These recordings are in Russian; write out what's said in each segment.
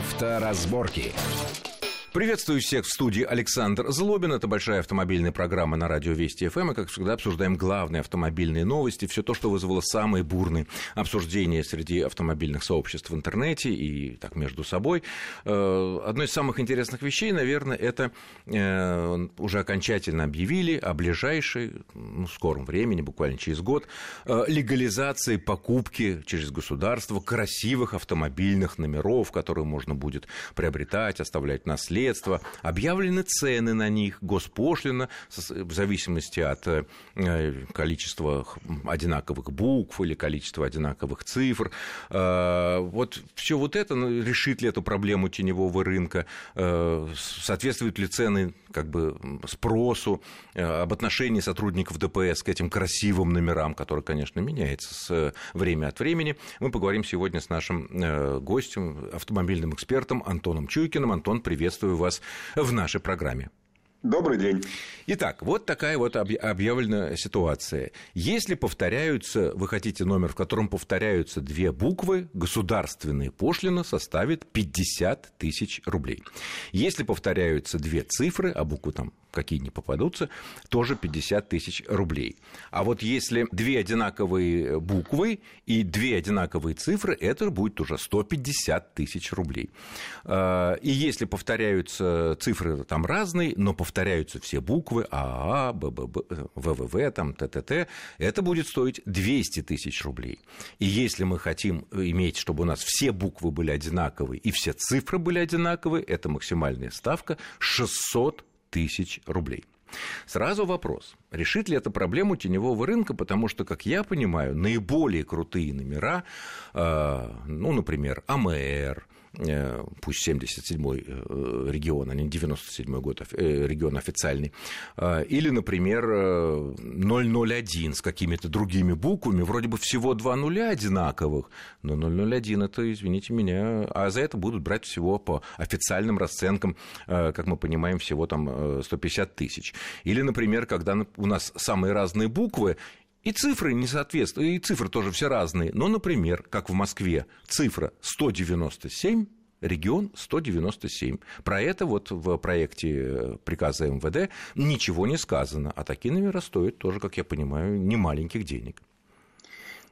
Авторазборки. Приветствую всех в студии Александр Злобин. Это большая автомобильная программа на радио Вести ФМ. И, как всегда, обсуждаем главные автомобильные новости, все то, что вызвало самые бурные обсуждения среди автомобильных сообществ в интернете и так между собой. Э, одной из самых интересных вещей, наверное, это э, уже окончательно объявили о ближайшей, ну, скором времени, буквально через год, э, легализации покупки через государство красивых автомобильных номеров, которые можно будет приобретать, оставлять наследие средства, объявлены цены на них, госпошлина в зависимости от э, количества одинаковых букв или количества одинаковых цифр. Э, вот все вот это ну, решит ли эту проблему теневого рынка, э, соответствуют ли цены как бы спросу об отношении сотрудников ДПС к этим красивым номерам, которые, конечно, меняются с время от времени. Мы поговорим сегодня с нашим гостем, автомобильным экспертом Антоном Чуйкиным. Антон, приветствую приветствую вас в нашей программе. Добрый день. Итак, вот такая вот объявлена ситуация. Если повторяются, вы хотите номер, в котором повторяются две буквы, государственная пошлина составит 50 тысяч рублей. Если повторяются две цифры, а буквы там какие не попадутся, тоже 50 тысяч рублей. А вот если две одинаковые буквы и две одинаковые цифры, это будет уже 150 тысяч рублей. А, и если повторяются цифры там разные, но повторяются все буквы АА, БББ, ВВВ, там, ТТТ, это будет стоить 200 тысяч рублей. И если мы хотим иметь, чтобы у нас все буквы были одинаковые и все цифры были одинаковые, это максимальная ставка 600 тысяч рублей. Сразу вопрос, решит ли это проблему теневого рынка, потому что, как я понимаю, наиболее крутые номера, э, ну, например, АМР, пусть 77-й э, регион, а не 97-й год, э, регион официальный, или, например, 001 с какими-то другими буквами, вроде бы всего два нуля одинаковых, но 001 это, извините меня, а за это будут брать всего по официальным расценкам, как мы понимаем, всего там 150 тысяч. Или, например, когда у нас самые разные буквы, и цифры не соответствуют, и цифры тоже все разные. Но, например, как в Москве, цифра 197, регион 197. Про это вот в проекте э, приказа МВД ничего не сказано. А такие номера стоят тоже, как я понимаю, немаленьких денег.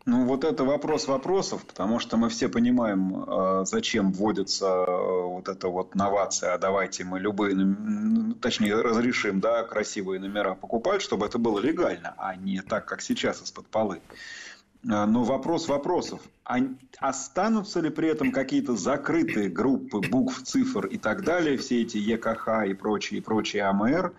Ну, вот это вопрос вопросов, потому что мы все понимаем, э, зачем вводится э, вот эта вот новация, а давайте мы любые, точнее, разрешим, да, красивые номера покупать, чтобы это было легально, а не так, как сейчас из-под полы. Э, но вопрос вопросов. А останутся ли при этом какие-то закрытые группы букв, цифр и так далее, все эти ЕКХ и прочие, и прочие АМР,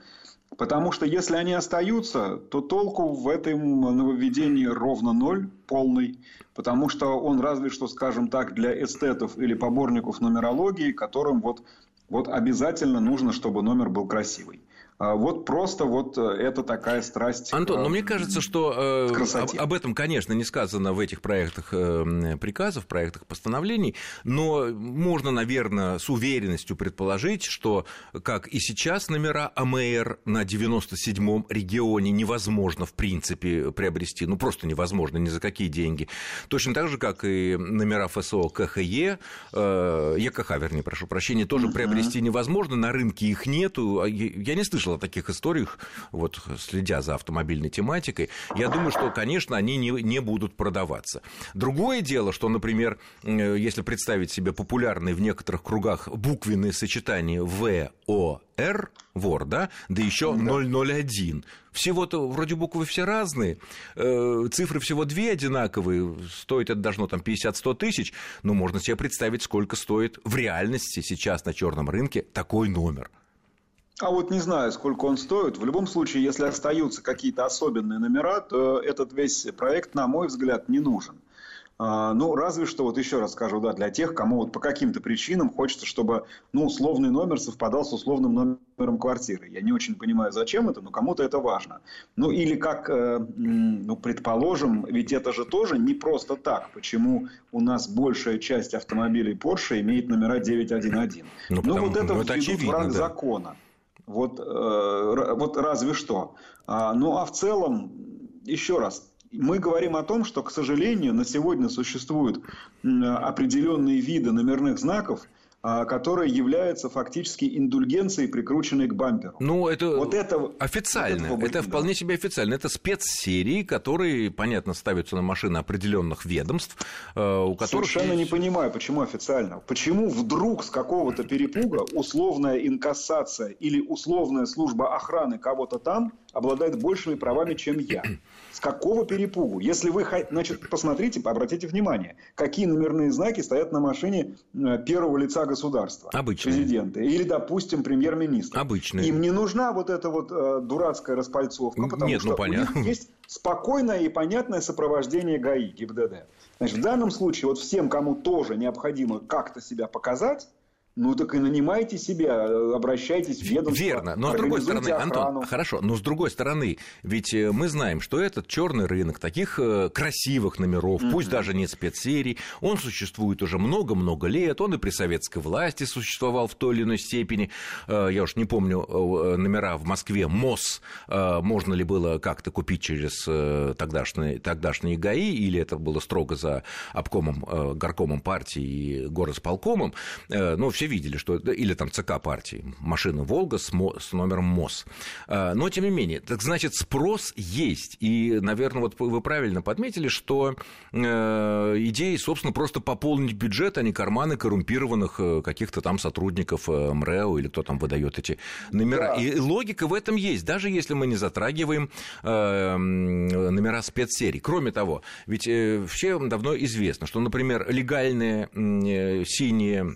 Потому что если они остаются, то толку в этом нововведении ровно ноль, полный. Потому что он разве что, скажем так, для эстетов или поборников нумерологии, которым вот, вот обязательно нужно, чтобы номер был красивый. А вот просто вот э, это такая страсть. Антон, но ну, мне кажется, что э, об, об этом, конечно, не сказано в этих проектах э, приказов, проектах постановлений, но можно, наверное, с уверенностью предположить, что, как и сейчас номера АМР на 97-м регионе невозможно, в принципе, приобрести, ну, просто невозможно, ни за какие деньги. Точно так же, как и номера ФСО КХЕ, э, ЕКХ, вернее, прошу прощения, тоже uh-huh. приобрести невозможно, на рынке их нету. А я не слышал слышал о таких историях, вот следя за автомобильной тематикой, я думаю, что, конечно, они не, не будут продаваться. Другое дело, что, например, если представить себе популярные в некоторых кругах буквенные сочетания ВОР, вор, да, да еще 001. Всего-то вроде буквы все разные, э, цифры всего две одинаковые, стоит это должно там 50-100 тысяч, но можно себе представить, сколько стоит в реальности сейчас на черном рынке такой номер. А вот не знаю, сколько он стоит. В любом случае, если остаются какие-то особенные номера, то этот весь проект, на мой взгляд, не нужен. А, ну, разве что, вот еще раз скажу, да, для тех, кому вот по каким-то причинам хочется, чтобы, ну, условный номер совпадал с условным номером квартиры. Я не очень понимаю, зачем это, но кому-то это важно. Ну, или как, э, ну, предположим, ведь это же тоже не просто так. Почему у нас большая часть автомобилей Porsche имеет номера 911? Ну, ну потому, вот это, ну, это очевидно, в ранг да. закона. Вот, э, вот разве что. А, ну а в целом, еще раз, мы говорим о том, что, к сожалению, на сегодня существуют определенные виды номерных знаков, которая является фактически индульгенцией, прикрученной к бамперу. Ну, это, вот это официально. Вот это вполне себе официально. Это спецсерии, которые, понятно, ставятся на машины определенных ведомств, э, у которых... Совершенно не понимаю, почему официально. Почему вдруг с какого-то перепуга условная инкассация или условная служба охраны кого-то там обладает большими правами, чем я? С какого перепугу? Если вы, значит, посмотрите, обратите внимание, какие номерные знаки стоят на машине э, первого лица государства. Обычные. Президента. Или, допустим, премьер-министра. Обычные. Им не нужна вот эта вот э, дурацкая распальцовка, потому Нет, что ну, понятно. у них есть спокойное и понятное сопровождение ГАИ, ГИБДД. Значит, в данном случае вот всем, кому тоже необходимо как-то себя показать, ну так и нанимайте себя, обращайтесь в ведомство. Верно, но с другой стороны, охрану. Антон, хорошо, но с другой стороны, ведь э, мы знаем, что этот черный рынок таких э, красивых номеров, mm-hmm. пусть даже не спецсерий, он существует уже много-много лет, он и при советской власти существовал в той или иной степени. Э, я уж не помню номера в Москве МОС, можно ли было как-то купить через тогдашние, тогдашние ГАИ, или это было строго за обкомом, горкомом партии и горосполкомом. Ну, все видели, что или там ЦК партии, машина «Волга» с, с номером МОС. А, но, тем не менее, так значит, спрос есть. И, наверное, вот вы правильно подметили, что э, идея, собственно, просто пополнить бюджет, а не карманы коррумпированных э, каких-то там сотрудников э, МРЭО или кто там выдает эти номера. Да. И логика в этом есть, даже если мы не затрагиваем номера спецсерий. Кроме того, ведь всем давно известно, что, например, легальные синие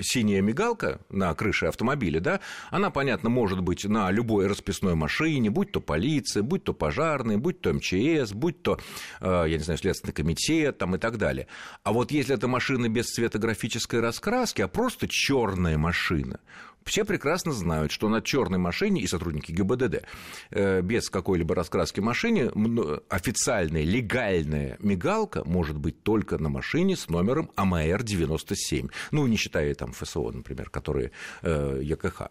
синяя мигалка на крыше автомобиля, да, она, понятно, может быть на любой расписной машине, будь то полиция, будь то пожарные, будь то МЧС, будь то, э, я не знаю, Следственный комитет там, и так далее. А вот если это машина без цветографической раскраски, а просто черная машина, все прекрасно знают, что на черной машине и сотрудники ГИБДД э, без какой-либо раскраски машине официальная, легальная мигалка может быть только на машине с номером АМР-97. Ну, не считая там ФСО, например, которые э, ЕКХ.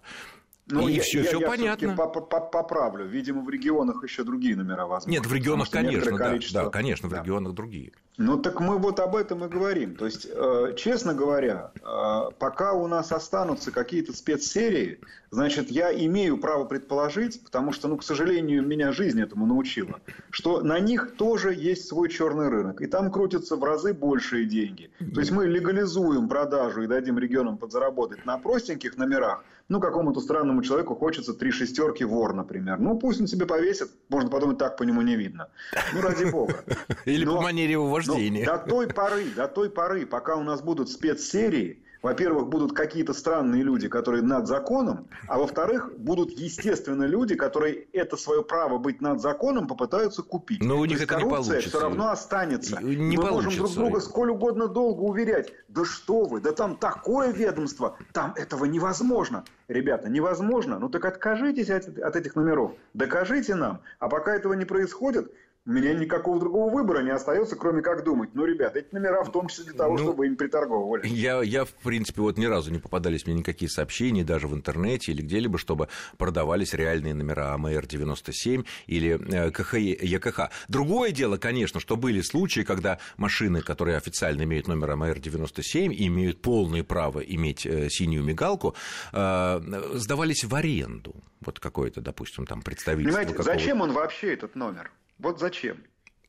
Ну, и я, все, я, все я понятно. Поправлю. Видимо, в регионах еще другие номера возможны. Нет, в регионах, конечно, да, да, конечно, в да. регионах другие. Ну, так мы вот об этом и говорим. То есть, э, честно говоря, э, пока у нас останутся какие-то спецсерии, значит, я имею право предположить, потому что, ну, к сожалению, меня жизнь этому научила, что на них тоже есть свой черный рынок, и там крутятся в разы большие деньги. То есть, мы легализуем продажу и дадим регионам подзаработать на простеньких номерах, ну, какому-то странному человеку хочется три шестерки вор, например. Ну, пусть он себе повесит, можно подумать, так по нему не видно. Ну, ради бога. Или но, по манере его вождения. до той поры, до той поры, пока у нас будут спецсерии, во-первых, будут какие-то странные люди, которые над законом, а во-вторых, будут, естественно, люди, которые это свое право быть над законом попытаются купить. Но у них это не получится. все равно останется. Не Мы можем друг друга сколь угодно долго уверять, да что вы, да там такое ведомство, там этого невозможно. Ребята, невозможно, ну так откажитесь от, от этих номеров, докажите нам. А пока этого не происходит, у меня никакого другого выбора не остается, кроме как думать. Ну, ребят, эти номера в том числе для того, ну, чтобы им приторговывали. Я, я, в принципе, вот ни разу не попадались мне никакие сообщения, даже в интернете или где-либо, чтобы продавались реальные номера АМР-97 или э, КХ, ЕКХ. Другое дело, конечно, что были случаи, когда машины, которые официально имеют номер АМР-97 и имеют полное право иметь э, синюю мигалку, э, сдавались в аренду. Вот какое-то, допустим, там представительство. Понимаете, зачем он вообще этот номер? Вот зачем?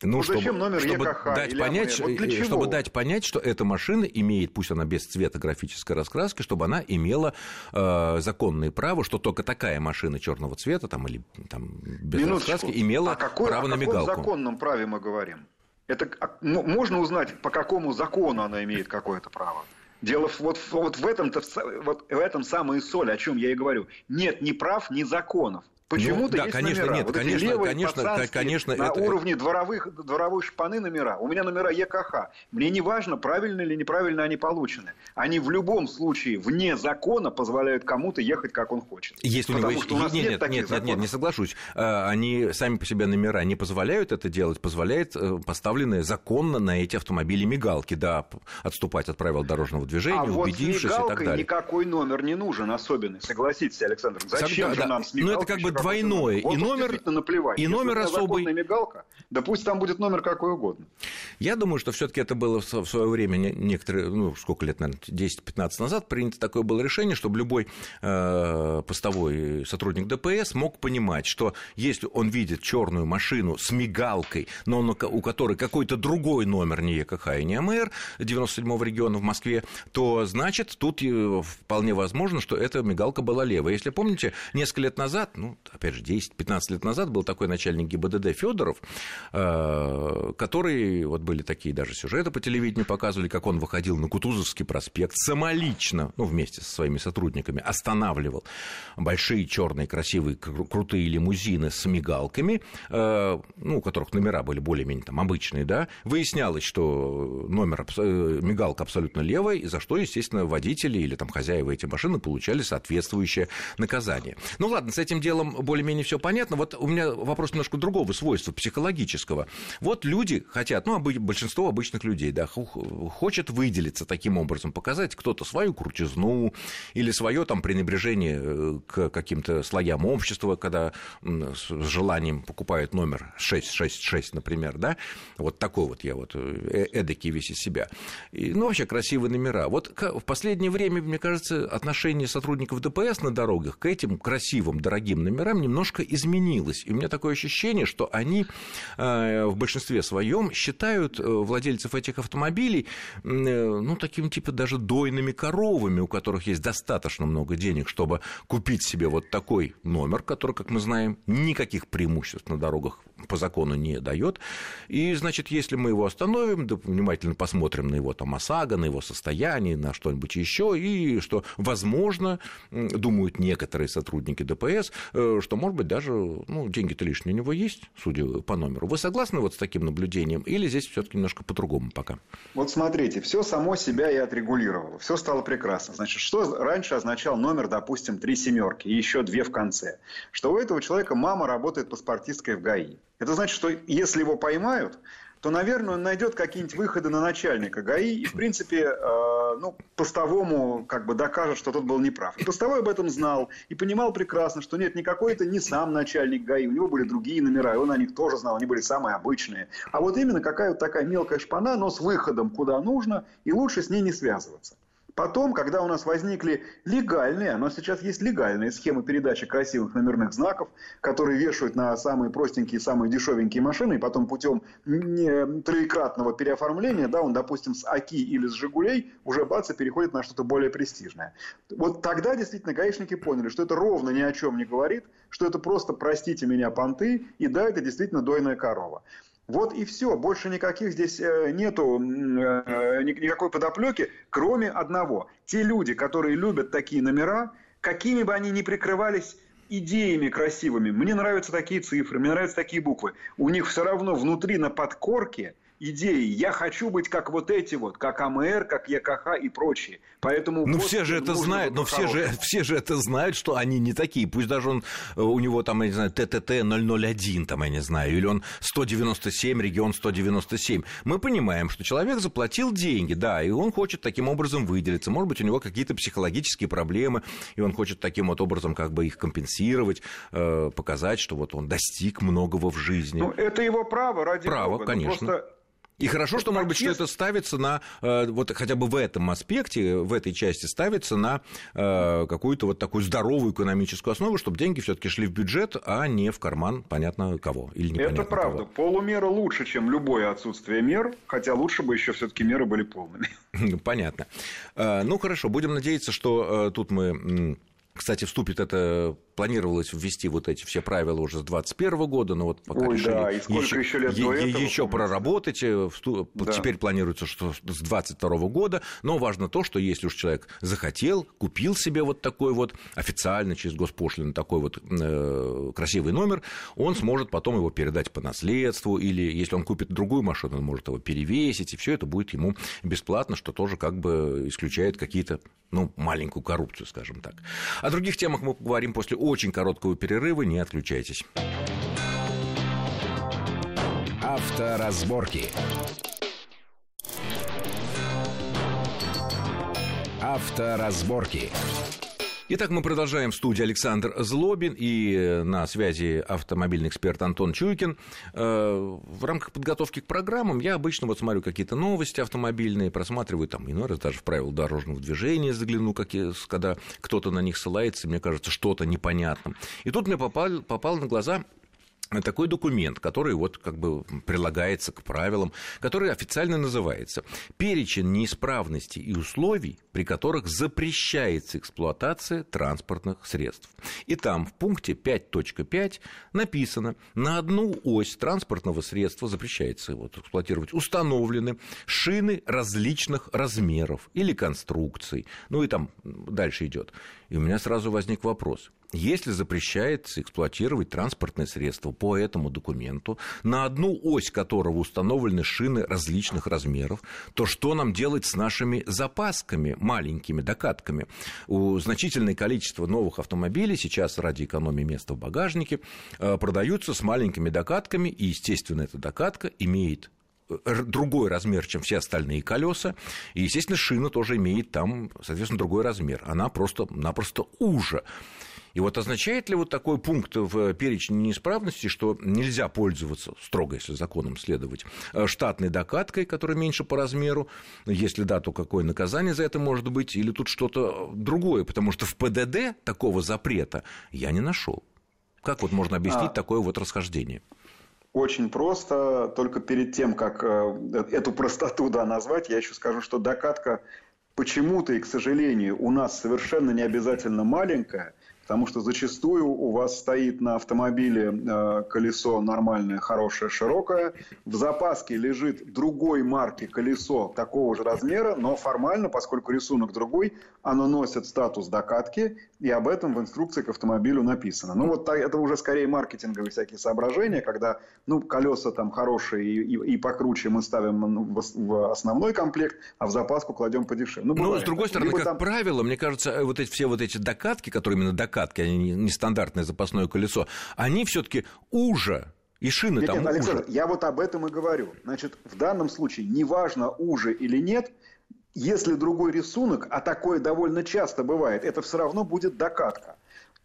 Ну, ну чтобы, зачем номер чтобы ЕКХ дать понять, вот для чего? чтобы дать понять, что эта машина имеет, пусть она без цвета графической раскраски, чтобы она имела э, законное право, что только такая машина черного цвета там, или там, без Минуточку. раскраски имела а какой, право о на мигалку. О каком законном праве мы говорим? Это, а, ну, можно узнать, по какому закону она имеет какое-то право? Дело вот, вот в этом-то вот в этом самая соль, о чем я и говорю. Нет ни прав, ни законов. Почему-то ну, да, есть конечно, номера. Нет, вот конечно, левые, конечно, конечно, на это... уровне дворовых, дворовой шпаны номера. У меня номера ЕКХ. Мне не важно, правильно или неправильно они получены. Они в любом случае вне закона позволяют кому-то ехать, как он хочет. Если Потому у него... что у нас нет, нет, нет, нет, нет, нет, не соглашусь. А, они сами по себе номера не позволяют это делать, позволяет э, поставленные законно на эти автомобили мигалки, да, отступать от правил дорожного движения, а убедившись вот и так далее. никакой номер не нужен особенный, согласитесь, Александр. Зачем Тогда, же да. нам с Ну, это как бы двойное. И номер, наплевать. и номер особый. мигалка, да пусть там будет номер какой угодно. Я думаю, что все-таки это было в свое время некоторые, ну, сколько лет, наверное, 10-15 назад принято такое было решение, чтобы любой э, постовой сотрудник ДПС мог понимать, что если он видит черную машину с мигалкой, но он, у которой какой-то другой номер, не ЕКХ и не АМР 97-го региона в Москве, то значит тут э, вполне возможно, что эта мигалка была левая. Если помните, несколько лет назад, ну, опять же, 10-15 лет назад был такой начальник ГИБДД Федоров, э, который, вот были такие даже сюжеты по телевидению показывали, как он выходил на Кутузовский проспект самолично, ну, вместе со своими сотрудниками, останавливал большие черные красивые крутые лимузины с мигалками, э, ну, у которых номера были более-менее там обычные, да, выяснялось, что номер, мигалка абсолютно левая, и за что, естественно, водители или там хозяева этих машин получали соответствующее наказание. Ну ладно, с этим делом более-менее все понятно. Вот у меня вопрос немножко другого свойства, психологического. Вот люди хотят, ну, большинство обычных людей, да, хочет выделиться таким образом, показать кто-то свою крутизну или свое там пренебрежение э, к каким-то слоям общества, когда с желанием покупают номер 666, например, да, вот такой вот я вот э, эдакий весь из себя. И, ну, вообще красивые номера. Вот в последнее время, мне кажется, отношение сотрудников ДПС на дорогах к этим красивым, дорогим номерам немножко изменилось. И у меня такое ощущение, что они э, в большинстве своем считают э, владельцев этих автомобилей, ну, таким типа даже дойными коровами, у которых есть достаточно много денег, чтобы купить себе вот такой номер, который, как мы знаем, никаких преимуществ на дорогах по закону не дает. И, значит, если мы его остановим, да, внимательно посмотрим на его там ОСАГО, на его состояние, на что-нибудь еще, и что, возможно, думают некоторые сотрудники ДПС, э, что, может быть, даже ну, деньги-то лишние у него есть, судя по номеру. Вы согласны вот с таким наблюдением? Или здесь все-таки немножко по-другому пока? Вот смотрите, все само себя и отрегулировало. Все стало прекрасно. Значит, что раньше означал номер, допустим, три семерки и еще две в конце? Что у этого человека мама работает паспортисткой в ГАИ. Это значит, что если его поймают, то, наверное, он найдет какие-нибудь выходы на начальника ГАИ и, в принципе, э, ну, постовому как бы докажет, что тот был неправ. И постовой об этом знал и понимал прекрасно, что нет, никакой это не сам начальник ГАИ, у него были другие номера, и он о них тоже знал, они были самые обычные. А вот именно какая-то такая мелкая шпана, но с выходом куда нужно, и лучше с ней не связываться. Потом, когда у нас возникли легальные, но сейчас есть легальные схемы передачи красивых номерных знаков, которые вешают на самые простенькие, самые дешевенькие машины, и потом путем троекратного переоформления, да, он, допустим, с АКИ или с Жигулей уже бац и переходит на что-то более престижное. Вот тогда действительно гаишники поняли, что это ровно ни о чем не говорит, что это просто, простите меня, понты, и да, это действительно дойная корова. Вот и все, больше никаких здесь э, нету э, никакой подоплеки, кроме одного. Те люди, которые любят такие номера, какими бы они ни прикрывались идеями красивыми, мне нравятся такие цифры, мне нравятся такие буквы, у них все равно внутри на подкорке идеи. Я хочу быть как вот эти вот, как АМР, как ЕКХ и прочие. Поэтому ну все же это знают, но все же, все же это знают, что они не такие. Пусть даже он, э, у него там, я не знаю, ТТТ 001, там, я не знаю, или он 197, регион 197. Мы понимаем, что человек заплатил деньги, да, и он хочет таким образом выделиться. Может быть, у него какие-то психологические проблемы, и он хочет таким вот образом как бы их компенсировать, э, показать, что вот он достиг многого в жизни. Ну, это его право, ради право, Бога. конечно. Ну, просто и хорошо, что, может быть, что это ставится на, э, вот хотя бы в этом аспекте, в этой части ставится на э, какую-то вот такую здоровую экономическую основу, чтобы деньги все таки шли в бюджет, а не в карман понятно кого. Или это правда. Кого. Полумера лучше, чем любое отсутствие мер, хотя лучше бы еще все таки меры были полными. Понятно. Э, ну, хорошо, будем надеяться, что тут мы кстати, вступит это, планировалось ввести вот эти все правила уже с 2021 года, но вот пока Ой, решили да, и еще, еще, лет е- до этого, еще проработать, э, да. теперь планируется, что с 2022 года, но важно то, что если уж человек захотел, купил себе вот такой вот официально через госпошлину такой вот э, красивый номер, он сможет потом его передать по наследству, или если он купит другую машину, он может его перевесить, и все это будет ему бесплатно, что тоже как бы исключает какие-то, ну, маленькую коррупцию, скажем так. О других темах мы поговорим после очень короткого перерыва. Не отключайтесь. Авторазборки. Авторазборки. Итак, мы продолжаем в студии Александр Злобин и э, на связи автомобильный эксперт Антон Чуйкин. Э, в рамках подготовки к программам я обычно вот смотрю какие-то новости автомобильные, просматриваю там иной раз даже в правила дорожного движения загляну, какие, когда кто-то на них ссылается, мне кажется, что-то непонятно. И тут мне попал, попал на глаза такой документ, который вот как бы прилагается к правилам, который официально называется «Перечень неисправностей и условий, при которых запрещается эксплуатация транспортных средств». И там в пункте 5.5 написано «На одну ось транспортного средства запрещается вот, эксплуатировать установлены шины различных размеров или конструкций». Ну и там дальше идет. И у меня сразу возник вопрос – если запрещается эксплуатировать транспортное средство по этому документу, на одну ось которого установлены шины различных размеров, то что нам делать с нашими запасками, маленькими докатками? У значительное количество новых автомобилей сейчас ради экономии места в багажнике э, продаются с маленькими докатками, и, естественно, эта докатка имеет другой размер, чем все остальные колеса. И, естественно, шина тоже имеет там, соответственно, другой размер. Она просто-напросто уже. И вот означает ли вот такой пункт в перечне неисправности, что нельзя пользоваться, строго если законом следовать, э, штатной докаткой, которая меньше по размеру? Если да, то какое наказание за это может быть? Или тут что-то другое? Потому что в ПДД такого запрета я не нашел. Как вот можно объяснить а... такое вот расхождение? Очень просто. Только перед тем, как э, эту простоту да, назвать, я еще скажу, что докатка почему-то и, к сожалению, у нас совершенно не обязательно маленькая – Потому что зачастую у вас стоит на автомобиле э, колесо нормальное, хорошее, широкое. В запаске лежит другой марки колесо такого же размера, но формально, поскольку рисунок другой, оно носит статус докатки, и об этом в инструкции к автомобилю написано. Ну вот это уже скорее маркетинговые всякие соображения, когда ну, колеса там хорошие и, и, и покруче мы ставим в, в основной комплект, а в запаску кладем подешевле. Ну, Но, с другой стороны, Либо как там... правило, мне кажется, вот эти, все вот эти докатки, которые именно докатки, докатки, они нестандартное запасное колесо, они все-таки уже и шины нет, там нет, Александр, уже. я вот об этом и говорю. Значит, в данном случае, неважно, уже или нет, если другой рисунок, а такое довольно часто бывает, это все равно будет докатка.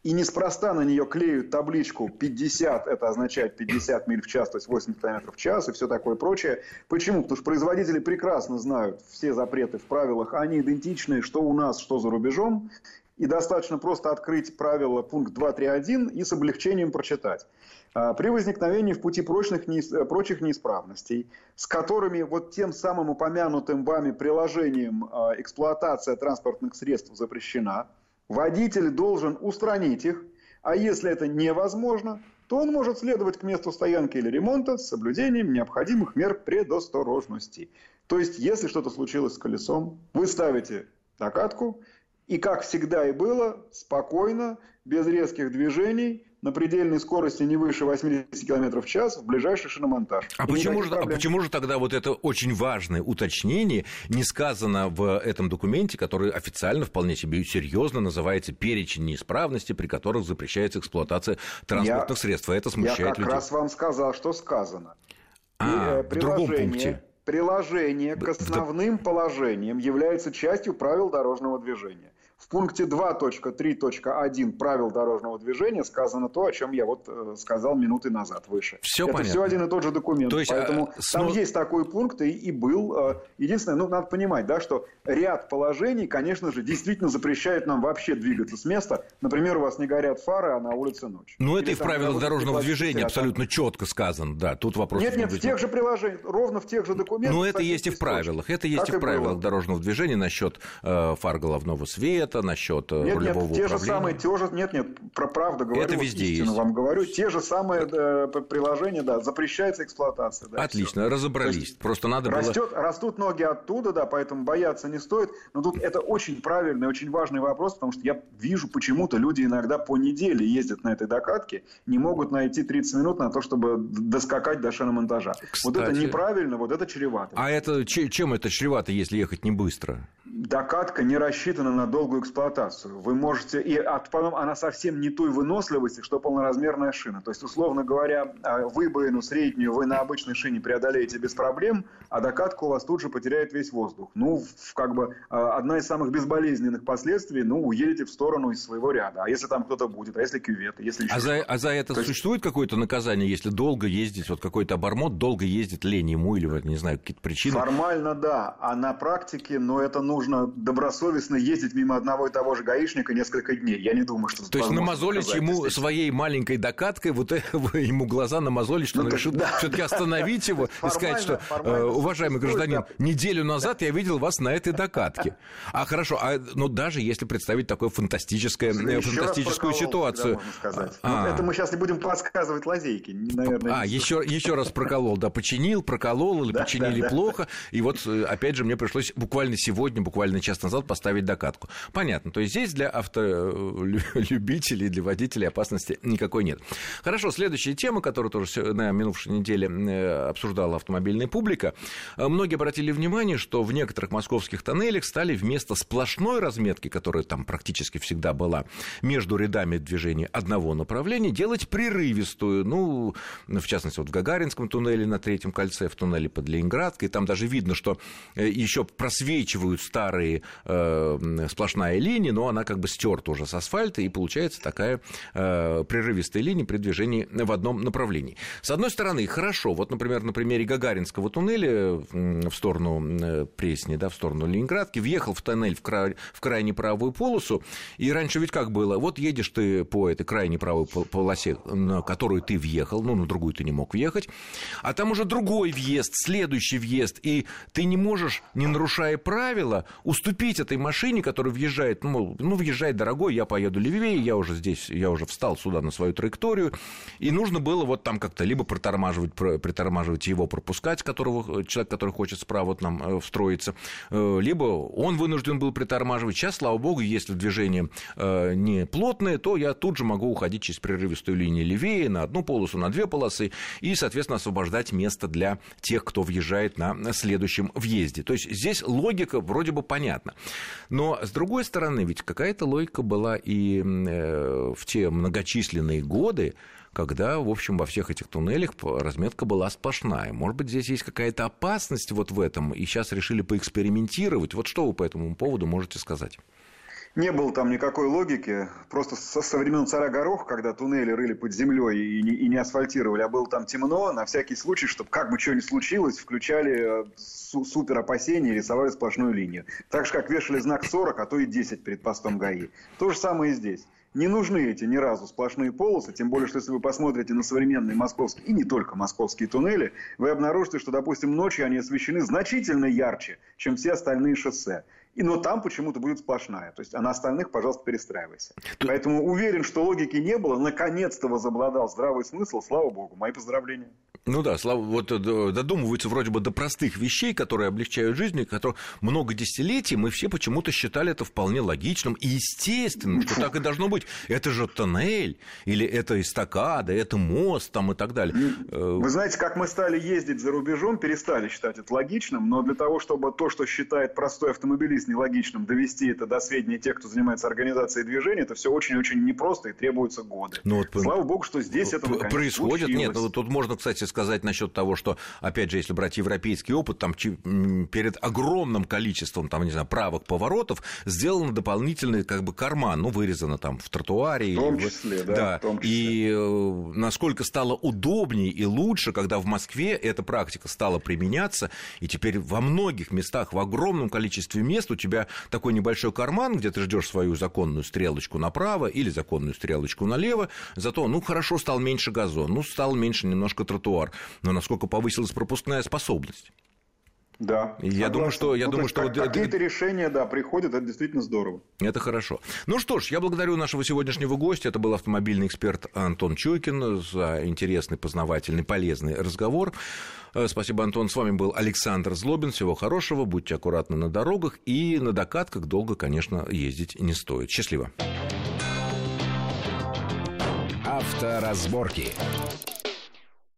И неспроста на нее клеют табличку 50, это означает 50 миль в час, то есть 80 км в час и все такое прочее. Почему? Потому что производители прекрасно знают все запреты в правилах, они идентичны, что у нас, что за рубежом. И достаточно просто открыть правило пункт 2.3.1 и с облегчением прочитать. А, при возникновении в пути прочных, прочих неисправностей, с которыми вот тем самым упомянутым вами приложением а, эксплуатация транспортных средств запрещена, водитель должен устранить их, а если это невозможно, то он может следовать к месту стоянки или ремонта с соблюдением необходимых мер предосторожности. То есть, если что-то случилось с колесом, вы ставите докатку, и как всегда и было, спокойно, без резких движений, на предельной скорости не выше 80 км в час в ближайший шиномонтаж. А почему, же, а почему же тогда вот это очень важное уточнение не сказано в этом документе, который официально вполне себе серьезно называется перечень неисправностей, при которых запрещается эксплуатация транспортных я, средств? А это смущает людей. Я как людей. раз вам сказал, что сказано. А, И, в другом пункте приложение к основным положениям является частью правил дорожного движения. В пункте 2.3.1 правил дорожного движения сказано то, о чем я вот э, сказал минуты назад выше. Все Это понятно. все один и тот же документ. То есть, Поэтому а, там есть такой пункт и, и был. Э, единственное, ну, надо понимать, да, что ряд положений, конечно же, действительно запрещает нам вообще двигаться с места. Например, у вас не горят фары, а на улице ночь. Ну, это и в правилах дорожного движения абсолютно четко сказано, да. Тут вопрос. Нет, нет, в тех же приложениях, ровно в тех же документах. Ну, это есть и в правилах. Это есть и в правилах дорожного движения насчет э, фар головного света это насчет э, нет, рулевого нет, те же самые, те же, нет, нет, про правду говорю, это везде истину есть. вам говорю, те же самые да, приложения, да, запрещается эксплуатация. Да, Отлично, все. разобрались. есть, Просто надо растет, было... Растут ноги оттуда, да, поэтому бояться не стоит. Но тут это очень правильный, очень важный вопрос, потому что я вижу, почему-то люди иногда по неделе ездят на этой докатке, не могут найти 30 минут на то, чтобы доскакать до шиномонтажа. Кстати, вот это неправильно, вот это чревато. А это чем это чревато, если ехать не быстро? докатка не рассчитана на долгую эксплуатацию. Вы можете... И от, потом она совсем не той выносливости, что полноразмерная шина. То есть, условно говоря, а, выбоину среднюю вы на обычной шине преодолеете без проблем, а докатка у вас тут же потеряет весь воздух. Ну, как бы а, одна из самых безболезненных последствий, ну, уедете в сторону из своего ряда. А если там кто-то будет, а если кювет, если еще а, за, а за это есть... существует какое-то наказание, если долго ездить, вот какой-то обормот долго ездит лень ему или, не знаю, какие-то причины? Формально, да. А на практике, ну, это нужно добросовестно ездить мимо одного и того же гаишника несколько дней. Я не думаю, что... То есть намазолить ему здесь. своей маленькой докаткой, вот ему глаза намазолить, что ну, он решил да. все-таки остановить его и сказать, что, э, уважаемый гражданин, неделю назад я видел вас на этой докатке. А хорошо, а, ну даже если представить такую фантастическое, э, фантастическую ситуацию. А, ну, это мы сейчас не будем подсказывать лазейки, наверное. А, еще, еще раз проколол, да, починил, проколол или починили плохо. И вот, э, опять же, мне пришлось буквально сегодня, буквально час назад поставить докатку. Понятно. То есть здесь для автолюбителей, для водителей опасности никакой нет. Хорошо, следующая тема, которую тоже на минувшей неделе э, обсуждала автомобильная публика. Э, многие обратили внимание, что в некоторых московских тоннелях стали вместо сплошной разметки, которая там практически всегда была, между рядами движения одного направления, делать прерывистую. Ну, в частности, вот в Гагаринском туннеле на третьем кольце, в туннеле под Ленинградкой, там даже видно, что э, еще просвечивают старые э, сплошная линия, но она как бы стерта уже с асфальта, и получается такая э, прерывистая линия при движении в одном направлении. С одной стороны, хорошо, вот, например, на примере Гагаринского туннеля в сторону э, Пресни, да, в сторону Ленинградки, въехал в тоннель в, край, в крайне правую полосу, и раньше ведь как было, вот едешь ты по этой крайней правой полосе, на которую ты въехал, ну, на другую ты не мог въехать, а там уже другой въезд, следующий въезд, и ты не можешь, не нарушая правила, уступить этой машине, которая въезжает, ну, ну въезжает дорогой, я поеду левее, я уже здесь, я уже встал сюда на свою траекторию, и нужно было вот там как-то либо притормаживать, притормаживать его, пропускать, которого, человек, который хочет справа вот нам э, встроиться, э, либо он вынужден был притормаживать. Сейчас, слава богу, если движение э, не плотное, то я тут же могу уходить через прерывистую линию левее, на одну полосу, на две полосы, и, соответственно, освобождать место для тех, кто въезжает на следующем въезде. То есть здесь логика вроде бы понятна. Но, с другой стороны, ведь какая-то логика была и в те многочисленные годы, когда, в общем, во всех этих туннелях разметка была сплошная. Может быть, здесь есть какая-то опасность вот в этом, и сейчас решили поэкспериментировать. Вот что вы по этому поводу можете сказать? Не было там никакой логики. Просто со, со времен царя Горох, когда туннели рыли под землей и и не асфальтировали, а было там темно, на всякий случай, чтобы как бы что ни случилось, включали э, су- супер опасения и рисовали сплошную линию. Так же, как вешали знак 40, а то и 10 перед постом ГАИ. То же самое и здесь не нужны эти ни разу сплошные полосы, тем более, что если вы посмотрите на современные московские и не только московские туннели, вы обнаружите, что, допустим, ночью они освещены значительно ярче, чем все остальные шоссе. И, но там почему-то будет сплошная. То есть, а на остальных, пожалуйста, перестраивайся. Тут... Поэтому уверен, что логики не было. Наконец-то возобладал здравый смысл. Слава богу. Мои поздравления. Ну да, слава, вот э, додумываются вроде бы до простых вещей, которые облегчают жизнь, которые много десятилетий мы все почему-то считали это вполне логичным и естественным, что так и должно быть. Это же тоннель, или это эстакада, это мост там и так далее. Э, Вы знаете, как мы стали ездить за рубежом, перестали считать это логичным, но для того, чтобы то, что считает простой автомобилист нелогичным, довести это до сведения тех, кто занимается организацией движения, это все очень-очень непросто и требуются годы. Ну, вот, Слава богу, что здесь это происходит. Случилось. Нет, ну, тут можно, кстати, сказать насчет того, что, опять же, если брать европейский опыт, там перед огромным количеством, там, не знаю, правых поворотов сделан дополнительный как бы карман, ну, вырезано там в тротуаре. В том числе, да. да. Том числе. И э, насколько стало удобнее и лучше, когда в Москве эта практика стала применяться, и теперь во многих местах, в огромном количестве мест у тебя такой небольшой карман, где ты ждешь свою законную стрелочку направо или законную стрелочку налево, зато, ну, хорошо, стал меньше газон, ну, стал меньше немножко тротуар, товар, но насколько повысилась пропускная способность. Да. Я думаю, что... Я ну, думаю, что... Какие-то решения, да, приходят, это действительно здорово. Это хорошо. Ну что ж, я благодарю нашего сегодняшнего гостя. Это был автомобильный эксперт Антон Чуйкин за интересный, познавательный, полезный разговор. Э, спасибо, Антон. С вами был Александр Злобин. Всего хорошего, будьте аккуратны на дорогах и на докатках долго, конечно, ездить не стоит. Счастливо. Авторазборки.